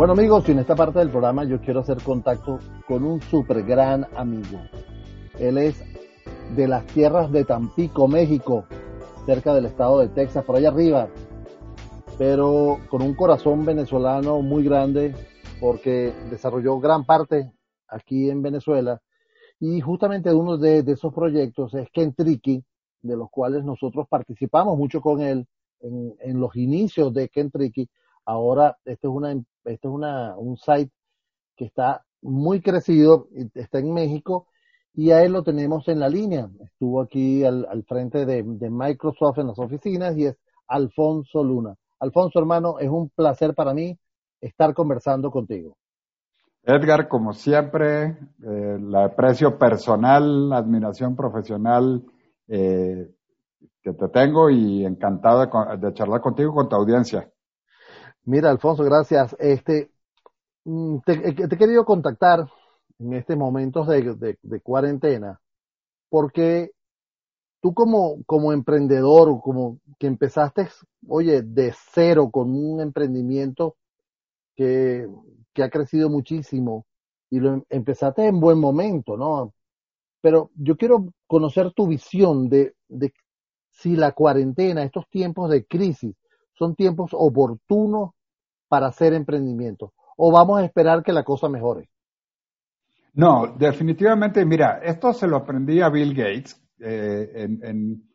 Bueno amigos, en esta parte del programa yo quiero hacer contacto con un super gran amigo. Él es de las tierras de Tampico, México, cerca del estado de Texas, por allá arriba, pero con un corazón venezolano muy grande porque desarrolló gran parte aquí en Venezuela y justamente uno de, esos proyectos es Kentriki, de los cuales nosotros participamos mucho con él en, en los inicios de Kentriki. Ahora, este es una este es una, un site que está muy crecido, está en México y a él lo tenemos en la línea. Estuvo aquí al, al frente de, Microsoft en las oficinas y es Alfonso Luna. Alfonso, hermano, es un placer para mí estar conversando contigo. Edgar, como siempre, eh, la aprecio personal, la admiración profesional eh, que te tengo y encantado de charlar contigo con tu audiencia. Mira, Alfonso, gracias. Este, mm, te, eh, te he querido contactar en este momento de, de, cuarentena porque tú como, como emprendedor, como que empezaste, oye, de cero con un emprendimiento que, que ha crecido muchísimo y lo em, empezaste en buen momento, ¿no? Pero yo quiero conocer tu visión de, de si la cuarentena, estos tiempos de crisis, son tiempos oportunos para hacer emprendimiento? ¿O vamos a esperar que la cosa mejore? No, definitivamente, mira, esto se lo aprendí a Bill Gates eh, en,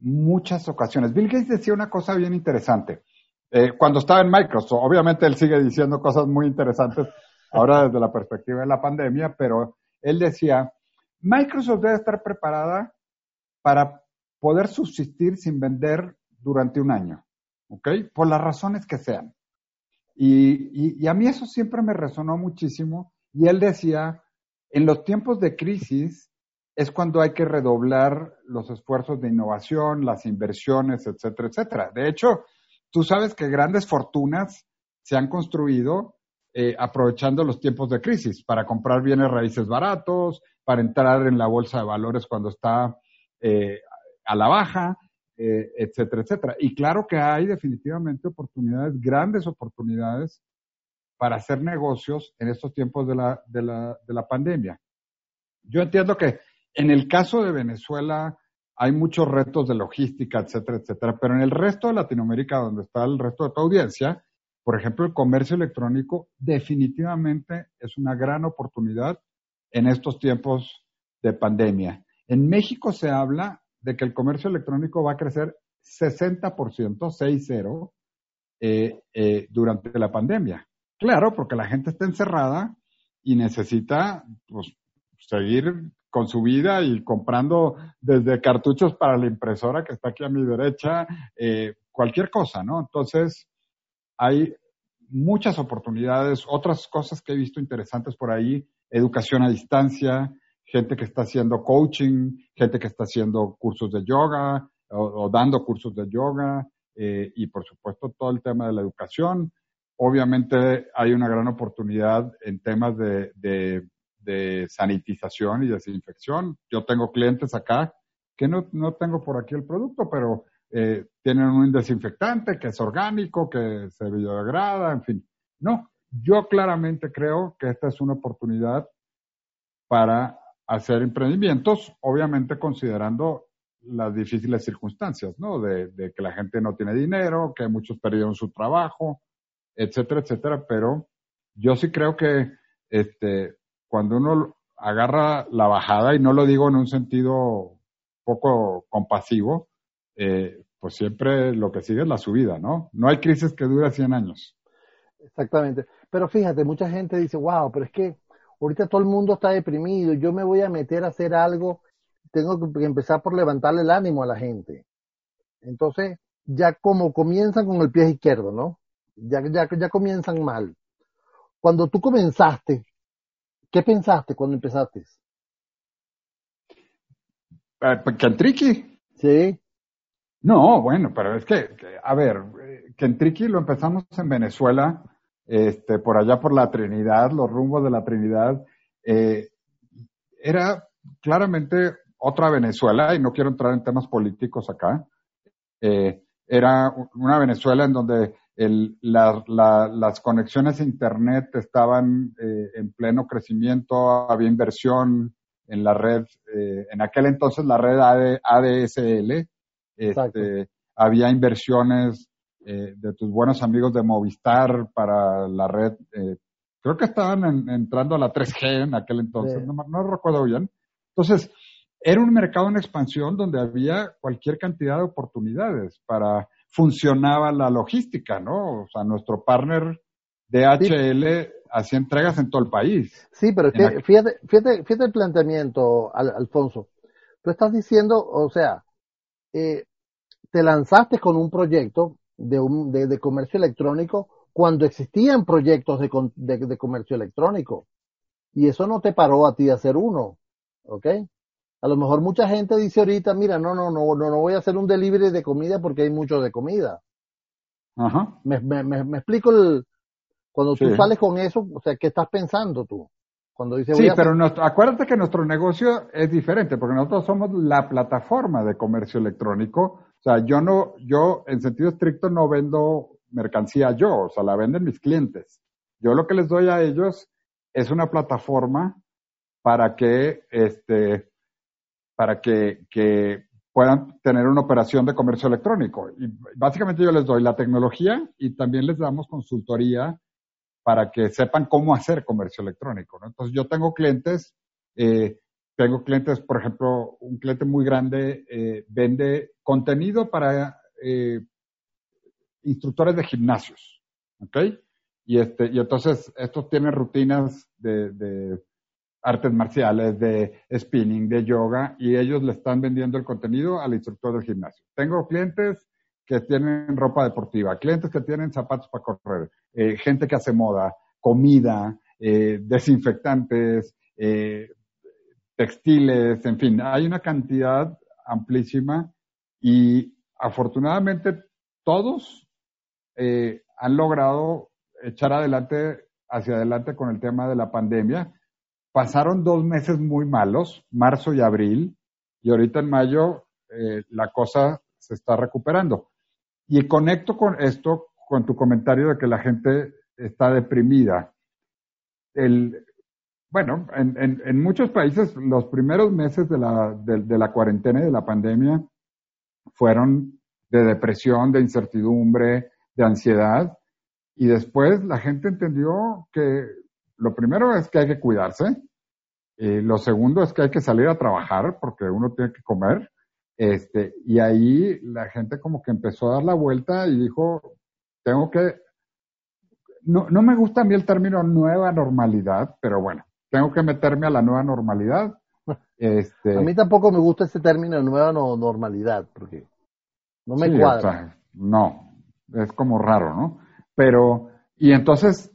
muchas ocasiones. Bill Gates decía una cosa bien interesante. Eh, cuando estaba en Microsoft, obviamente él sigue diciendo cosas muy interesantes ahora desde la perspectiva de la pandemia, pero él decía, Microsoft debe estar preparada para poder subsistir sin vender durante un año. ¿Ok? Por las razones que sean. Y, y, a mí eso siempre me resonó muchísimo. Y él decía, en los tiempos de crisis es cuando hay que redoblar los esfuerzos de innovación, las inversiones, etcétera, etcétera. De hecho, tú sabes que grandes fortunas se han construido eh, aprovechando los tiempos de crisis para comprar bienes raíces baratos, para entrar en la bolsa de valores cuando está eh, a la baja eh, etcétera, etcétera. Y claro que hay definitivamente oportunidades, grandes oportunidades para hacer negocios en estos tiempos de la, de la, de la pandemia. Yo entiendo que en el caso de Venezuela hay muchos retos de logística, etcétera, etcétera, pero en el resto de Latinoamérica, donde está el resto de tu audiencia, por ejemplo, el comercio electrónico definitivamente es una gran oportunidad en estos tiempos de pandemia. En México se habla de que el comercio electrónico va a crecer 60%, 6-0, eh, eh, durante la pandemia. Claro, porque la gente está encerrada y necesita pues, seguir con su vida y comprando desde cartuchos para la impresora que está aquí a mi derecha, eh, cualquier cosa, ¿no? Entonces, hay muchas oportunidades, otras cosas que he visto interesantes por ahí, educación a distancia, gente que está haciendo coaching, gente que está haciendo cursos de yoga o, dando cursos de yoga eh, y por supuesto todo el tema de la educación. Obviamente hay una gran oportunidad en temas de, de, sanitización y desinfección. Yo tengo clientes acá que no, no tengo por aquí el producto, pero eh, tienen un desinfectante que es orgánico, que se biodegrada, en fin. No, yo claramente creo que esta es una oportunidad para hacer emprendimientos, obviamente considerando las difíciles circunstancias, ¿no? De, que la gente no tiene dinero, que muchos perdieron su trabajo, etcétera, etcétera, pero yo sí creo que este, cuando uno agarra la bajada, y no lo digo en un sentido poco compasivo, eh, pues siempre lo que sigue es la subida, ¿no? No hay crisis que dure 100 años. Exactamente. Pero fíjate, mucha gente dice, wow, pero es que ahorita todo el mundo está deprimido, yo me voy a meter a hacer algo, tengo que empezar por levantarle el ánimo a la gente. Entonces, ya como comienzan con el pie izquierdo, ¿no? Ya, ya, ya comienzan mal. Cuando tú comenzaste, ¿qué pensaste cuando empezaste? ¿Kentriki? Eh, sí. No, bueno, pero es que, a ver, Kentriki lo empezamos en Venezuela este, por allá por la Trinidad, los rumbos de la Trinidad, eh, era claramente otra Venezuela, y no quiero entrar en temas políticos acá, eh, era una Venezuela en donde el, la, las conexiones a Internet estaban eh, en pleno crecimiento, había inversión en la red, eh, en aquel entonces la red AD, ADSL, este, había inversiones eh, de tus buenos amigos de Movistar para la red, creo que estaban entrando a la 3G en aquel entonces, no, no recuerdo bien. Entonces, era un mercado en expansión donde había cualquier cantidad de oportunidades para funcionaba la logística, ¿no? O sea, nuestro partner DHL hacía entregas en todo el país. Sí, pero fíjate, fíjate, fíjate, el planteamiento, Alfonso. Tú estás diciendo, o sea, eh, te lanzaste con un proyecto de, un, de, comercio electrónico cuando existían proyectos de, de, de comercio electrónico. Y eso no te paró a ti de hacer uno, ¿ok? A lo mejor mucha gente dice ahorita, mira, no, no, no, no, no voy a hacer un delivery de comida porque hay mucho de comida. Ajá. Me, me, me, explico el, cuando tú sales con eso, o sea, ¿qué estás pensando tú? Cuando dices, sí, pero acuérdate que nuestro negocio es diferente porque nosotros somos la plataforma de comercio electrónico. O sea, yo no, yo en sentido estricto no vendo mercancía yo, o sea, la venden mis clientes. Yo lo que les doy a ellos es una plataforma para que, este, para que, que puedan tener una operación de comercio electrónico. Y básicamente yo les doy la tecnología y también les damos consultoría para que sepan cómo hacer comercio electrónico. Entonces yo tengo clientes, eh, tengo clientes, por ejemplo, un cliente muy grande eh, vende contenido para eh, instructores de gimnasios, ¿ok? Y este, y entonces estos tienen rutinas de, artes marciales, de spinning, de yoga, y ellos le están vendiendo el contenido al instructor del gimnasio. Tengo clientes que tienen ropa deportiva, clientes que tienen zapatos para correr, eh, gente que hace moda, comida, desinfectantes, eh, textiles, en fin, hay una cantidad amplísima y afortunadamente todos han logrado echar adelante, hacia adelante con el tema de la pandemia pasaron dos meses muy malos, marzo y abril, y ahorita en mayo eh, la cosa se está recuperando. Y conecto con esto, con tu comentario de que la gente está deprimida. El, bueno, en, en, muchos países los primeros meses de la, cuarentena y de la pandemia fueron de depresión, de incertidumbre, de ansiedad. Y después la gente entendió que lo primero es que hay que cuidarse, eh, lo segundo es que hay que salir a trabajar porque uno tiene que comer. Este, y ahí la gente como que empezó a dar la vuelta y dijo, tengo que, no, no me gusta a mí el término nueva normalidad, pero bueno, tengo que meterme a la nueva normalidad. Este, a mí tampoco me gusta ese término nueva normalidad, porque no me cuadra. no, es como raro, ¿no? Pero, y entonces,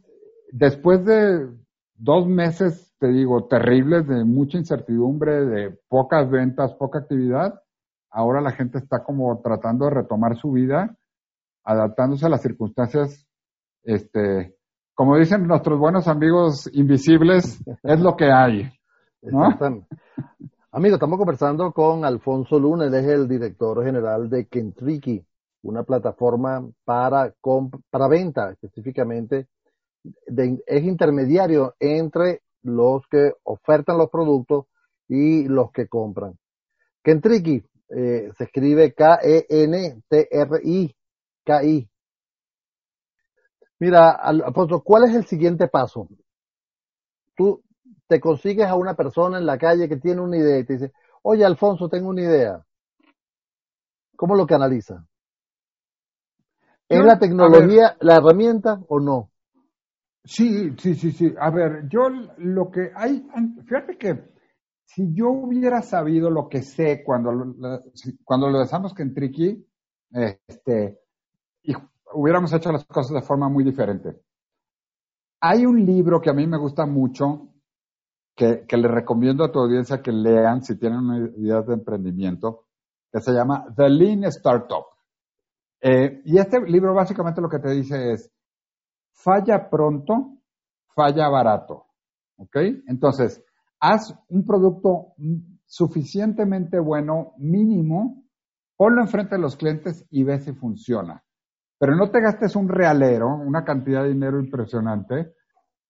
después de dos meses te digo, terribles, de mucha incertidumbre, de pocas ventas, poca actividad, ahora la gente está como tratando de retomar su vida, adaptándose a las circunstancias, este, como dicen nuestros buenos amigos invisibles, es lo que hay. ¿no? Amigo, estamos conversando con Alfonso Luna, él es el director general de Kentriki, una plataforma para, para venta específicamente, es intermediario entre los que ofertan los productos y los que compran. Kentriki eh, se escribe K-E-N-T-R-I, K-I. Mira, Alfonso, ¿cuál es el siguiente paso? Tú te consigues a una persona en la calle que tiene una idea y te dice, oye, Alfonso, tengo una idea. ¿Cómo lo canaliza? ¿Es la tecnología la herramienta o no? Sí, sí, sí, sí. A ver, yo lo que hay, fíjate que si yo hubiera sabido lo que sé cuando, cuando lo dejamos que en Triqui, este, y hubiéramos hecho las cosas de forma muy diferente. Hay un libro que a mí me gusta mucho, que, que le recomiendo a tu audiencia que lean si tienen una idea de emprendimiento, que se llama The Lean Startup. Eh, y este libro básicamente lo que te dice es, falla pronto, falla barato. ¿Ok? Entonces, haz un producto suficientemente bueno, mínimo, ponlo enfrente de los clientes y ve si funciona. Pero no te gastes un realero, una cantidad de dinero impresionante,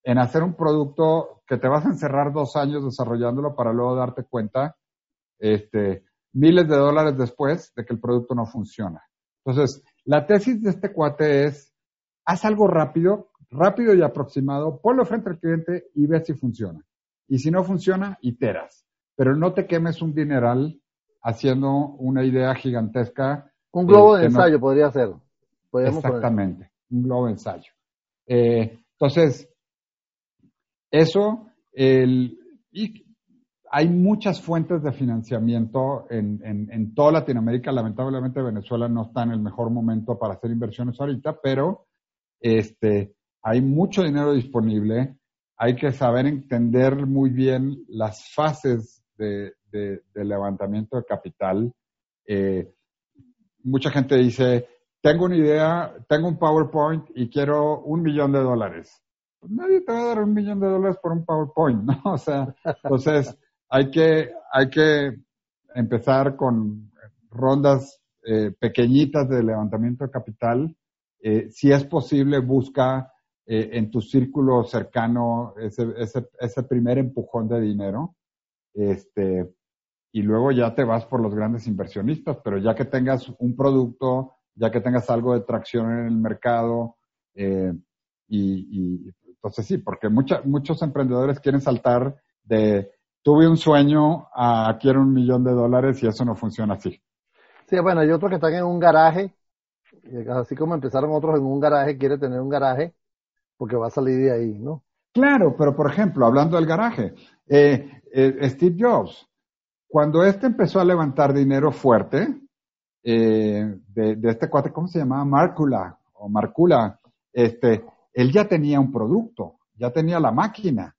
en hacer un producto que te vas a encerrar dos años desarrollándolo para luego darte cuenta, este, miles de dólares después de que el producto no funciona. Entonces, la tesis de este cuate es, haz algo rápido, rápido y aproximado, ponlo frente al cliente y ve si funciona. Y si no funciona, iteras. Pero no te quemes un dineral haciendo una idea gigantesca. Un globo de ensayo podría ser. Exactamente, un globo ensayo. Eh, entonces, eso, el, y hay muchas fuentes de financiamiento en, en, en, toda Latinoamérica. Lamentablemente Venezuela no está en el mejor momento para hacer inversiones ahorita, pero este, hay mucho dinero disponible. Hay que saber entender muy bien las fases de, de, levantamiento de capital. Eh, mucha gente dice, tengo una idea, tengo un PowerPoint y quiero un millón de dólares. Pues nadie te va a dar un millón de dólares por un PowerPoint, ¿no? O sea, entonces hay que, hay que empezar con rondas eh, pequeñitas de levantamiento de capital. Eh, si es posible, busca eh, en tu círculo cercano ese, ese, ese primer empujón de dinero. Este, y luego ya te vas por los grandes inversionistas, pero ya que tengas un producto, ya que tengas algo de tracción en el mercado, eh, y, y, entonces sí, porque muchos emprendedores quieren saltar de tuve un sueño a quiero un millón de dólares y eso no funciona así. Sí, bueno, hay otros que están en un garaje, así como empezaron otros en un garaje, quiere tener un garaje porque va a salir de ahí, ¿no? Claro, pero por ejemplo, hablando del garaje, eh, eh, Steve Jobs, cuando este empezó a levantar dinero fuerte, eh, de, de, este cuate, ¿cómo se llamaba? Marcula, o Marcula, este, él ya tenía un producto, ya tenía la máquina.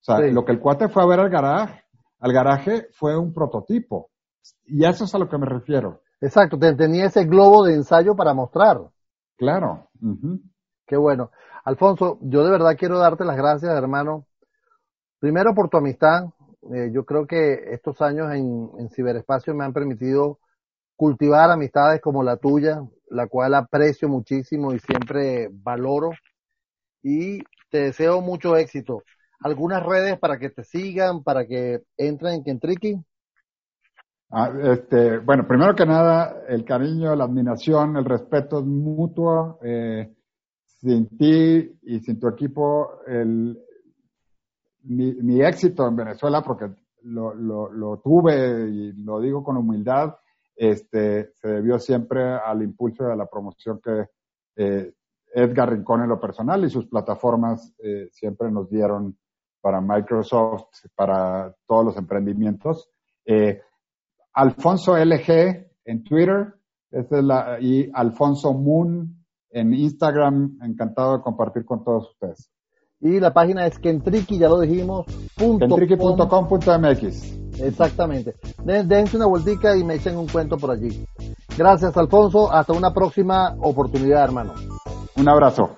O sea, lo que el cuate fue a ver al garaje, al garaje fue un prototipo. Y eso es a lo que me refiero. Exacto, tenía ese globo de ensayo para mostrar. Claro. Qué bueno. Alfonso, yo de verdad quiero darte las gracias, hermano. Primero por tu amistad. Eh, yo creo que estos años en, en ciberespacio me han permitido cultivar amistades como la tuya, la cual aprecio muchísimo y siempre valoro. Y te deseo mucho éxito. ¿Algunas redes para que te sigan, para que entren en Kentriki? Ah, este, bueno, primero que nada, el cariño, la admiración, el respeto es mutuo. Eh, sin ti y sin tu equipo, el, mi, mi éxito en Venezuela, porque lo, lo, lo, tuve y lo digo con humildad, este, se debió siempre al impulso de la promoción que eh, Edgar Rincón en lo personal y sus plataformas eh, siempre nos dieron para Microsoft, para todos los emprendimientos. Eh, Alfonso LG en Twitter es la, y Alfonso Moon en Instagram. Encantado de compartir con todos ustedes. Y la página es kentriki, ya lo dijimos. Kentriki.com.mx. Exactamente. dense una vueltica y me echen un cuento por allí. Gracias, Alfonso. Hasta una próxima oportunidad, hermano. Un abrazo.